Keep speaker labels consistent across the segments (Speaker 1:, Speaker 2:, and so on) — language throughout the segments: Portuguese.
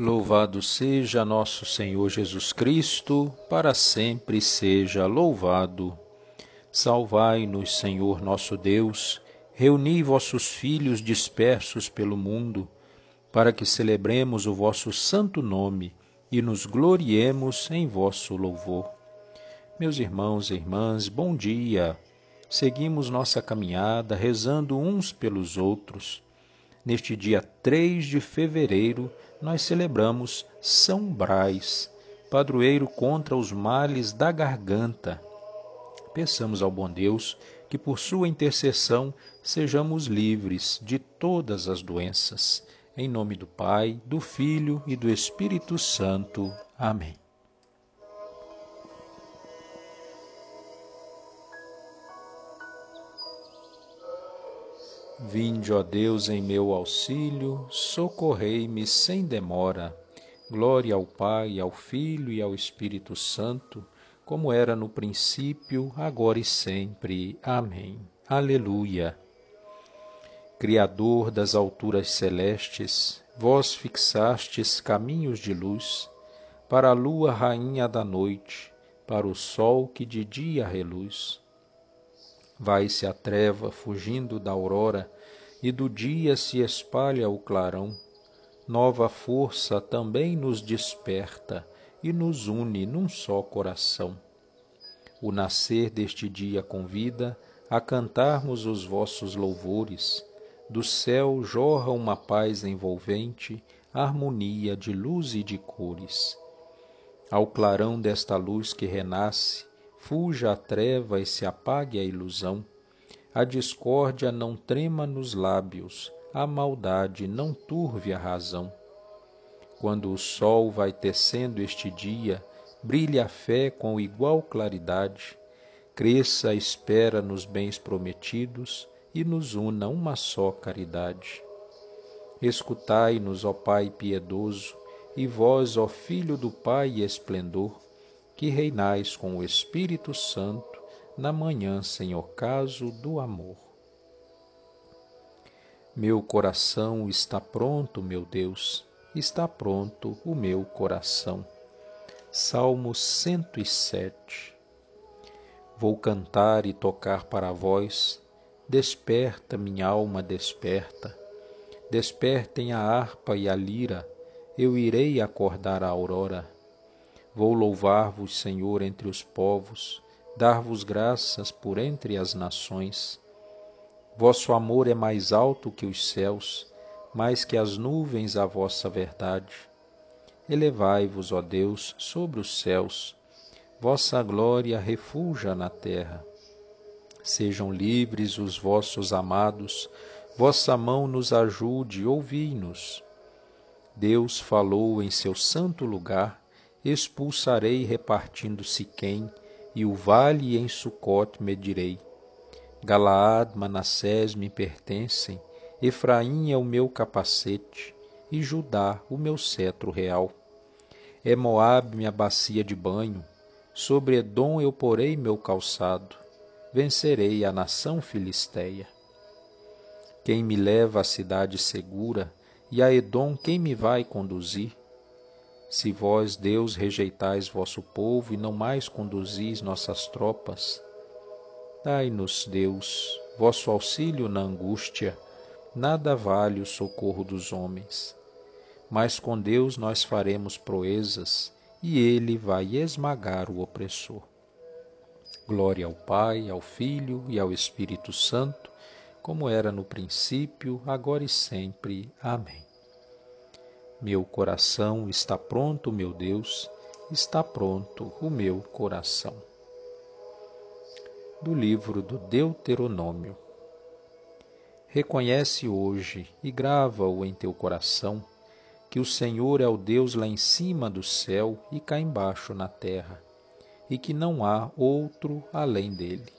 Speaker 1: Louvado seja nosso Senhor Jesus Cristo, para sempre seja louvado. Salvai-nos, Senhor nosso Deus, reuni vossos filhos dispersos pelo mundo, para que celebremos o vosso santo nome e nos gloriemos em vosso louvor. Meus irmãos e irmãs, bom dia. Seguimos nossa caminhada rezando uns pelos outros. Neste dia 3 de fevereiro, nós celebramos São Brás, padroeiro contra os males da garganta. Peçamos ao bom Deus que, por sua intercessão, sejamos livres de todas as doenças. Em nome do Pai, do Filho e do Espírito Santo. Amém. Vinde, ó Deus, em meu auxílio, socorrei-me sem demora. Glória ao Pai, ao Filho e ao Espírito Santo, como era no princípio, agora e sempre. Amém. Aleluia. Criador das alturas celestes, vós fixastes caminhos de luz, para a lua rainha da noite, para o sol que de dia reluz Vai-se a treva fugindo da aurora, e do dia se espalha o clarão. Nova força também nos desperta e nos une num só coração. O nascer deste dia convida a cantarmos os vossos louvores. Do céu jorra uma paz envolvente, harmonia de luz e de cores. Ao clarão desta luz que renasce, fuja a treva e se apague a ilusão. A discórdia não trema nos lábios, a maldade não turve a razão. Quando o sol vai tecendo este dia, brilhe a fé com igual claridade, cresça a espera nos bens prometidos e nos una uma só caridade. Escutai-nos, ó Pai piedoso, e vós, ó Filho do Pai esplendor, que reinais com o Espírito Santo na manhã sem ocaso do amor. Meu coração está pronto, meu Deus, está pronto o meu coração. Salmo 107 Vou cantar e tocar para vós, desperta, minha alma, desperta. Despertem a harpa e a lira, eu irei acordar a aurora Vou louvar-vos, Senhor, entre os povos, dar-vos graças por entre as nações. Vosso amor é mais alto que os céus, mais que as nuvens a vossa verdade. Elevai-vos, ó Deus, sobre os céus, vossa glória refulja na terra. Sejam livres os vossos amados, vossa mão nos ajude, ouvi-nos. Deus falou em seu santo lugar, expulsarei repartindo Siquém, e o vale em Sucote medirei. Galaad, Manassés me pertencem, Efraim é o meu capacete, e Judá o meu cetro real. É Moabe minha bacia de banho, sobre Edom eu porei meu calçado, vencerei a nação filisteia. Quem me leva à cidade segura, e a Edom quem me vai conduzir? Se vós, Deus, rejeitais vosso povo e não mais conduzis nossas tropas, dai-nos, Deus, vosso auxílio na angústia, nada vale o socorro dos homens. Mas com Deus nós faremos proezas, e Ele vai esmagar o opressor. Glória ao Pai, ao Filho e ao Espírito Santo, como era no princípio, agora e sempre. Amém. Meu coração está pronto, meu Deus, está pronto o meu coração. Do livro do Deuteronômio. Reconhece hoje e grava-o em teu coração que o Senhor é o Deus lá em cima do céu e cá embaixo na terra, e que não há outro além dele.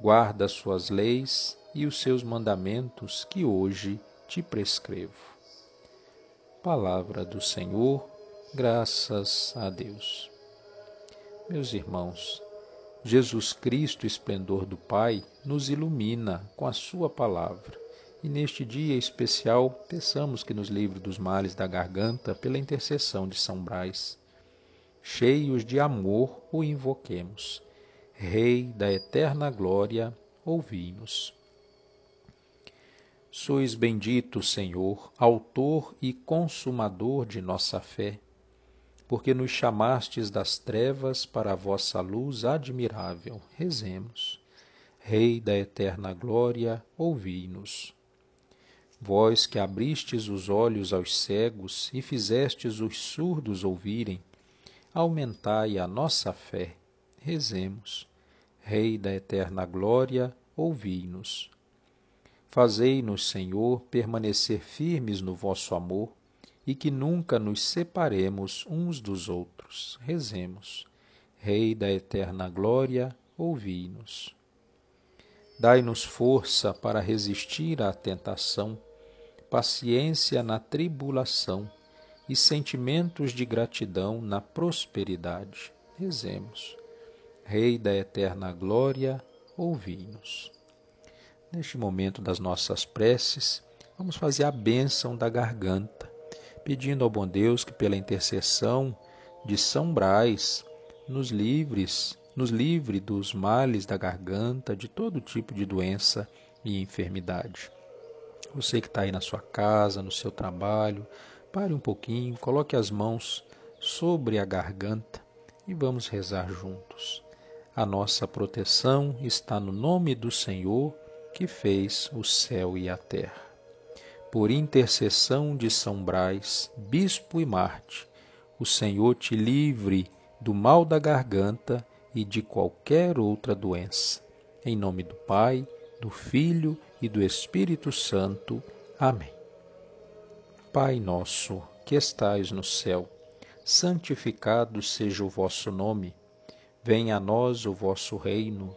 Speaker 1: Guarda as suas leis e os seus mandamentos que hoje te prescrevo. Palavra do Senhor, graças a Deus. Meus irmãos, Jesus Cristo, esplendor do Pai, nos ilumina com a Sua palavra E neste dia especial, peçamos que nos livre dos males da garganta pela intercessão de São Brás. Cheios de amor, o invoquemos. Rei da eterna glória, ouvi-nos. Sois bendito, Senhor, autor e consumador de nossa fé, porque nos chamastes das trevas para a vossa luz admirável. Rezemos. Rei da eterna glória, ouvi-nos. Vós que abristes os olhos aos cegos e fizestes os surdos ouvirem, aumentai a nossa fé. Rezemos. Rei da eterna glória, ouvi-nos. Fazei-nos, Senhor, permanecer firmes no vosso amor e que nunca nos separemos uns dos outros. Rezemos. Rei da eterna glória, ouvi-nos. Dai-nos força para resistir à tentação paciência na tribulação e sentimentos de gratidão na prosperidade. Rezemos. Rei da eterna glória, ouvi-nos. Neste momento das nossas preces, vamos fazer a bênção da garganta, pedindo ao bom Deus que pela intercessão de São Brás nos livres, nos livre dos males da garganta, de todo tipo de doença e enfermidade. Você que está aí na sua casa, no seu trabalho, pare um pouquinho, coloque as mãos sobre a garganta e vamos rezar juntos. A nossa proteção está no nome do Senhor que fez o céu e a terra. Por intercessão de São Brás, Bispo e Marte, o Senhor te livre do mal da garganta e de qualquer outra doença. Em nome do Pai, do Filho e do Espírito Santo. Amém. Pai nosso, que estais no céu, santificado seja o vosso nome. Venha a nós o vosso reino.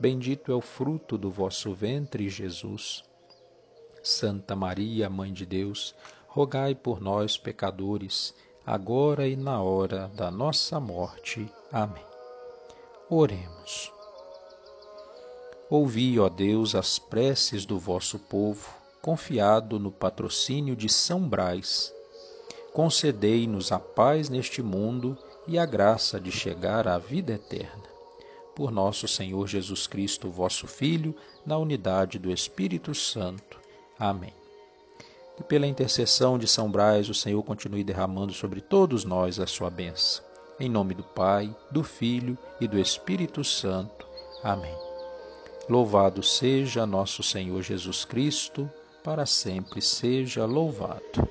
Speaker 1: bendito é o fruto do vosso ventre, Jesus. Santa Maria, Mãe de Deus, rogai por nós, pecadores, agora e na hora da nossa morte. Amém. Oremos. Ouvi, ó Deus, as preces do vosso povo, confiado no patrocínio de São Brás. Concedei-nos a paz neste mundo e a graça de chegar à vida eterna. Por nosso Senhor Jesus Cristo, vosso Filho, na unidade do Espírito Santo. Amém. E pela intercessão de São Brás, o Senhor continue derramando sobre todos nós a sua bênção. Em nome do Pai, do Filho e do Espírito Santo. Amém. Louvado seja nosso Senhor Jesus Cristo, para sempre seja louvado.